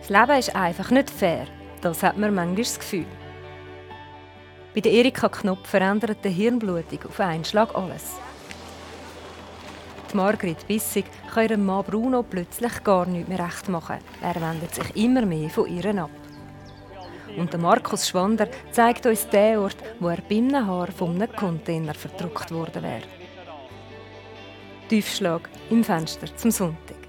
Das Leben ist einfach nicht fair. Das hat man manchmal das Gefühl. Bei der Erika Knopf verändert die Hirnblutung auf einen Schlag alles. Die Margrit Bissig kann ihrem Mann Bruno plötzlich gar nichts mehr recht machen. Er wendet sich immer mehr von ihr ab. Und der Markus Schwander zeigt uns den Ort, wo er beim Haar von einem Container verdruckt worden wäre. Tiefschlag im Fenster zum Sonntag.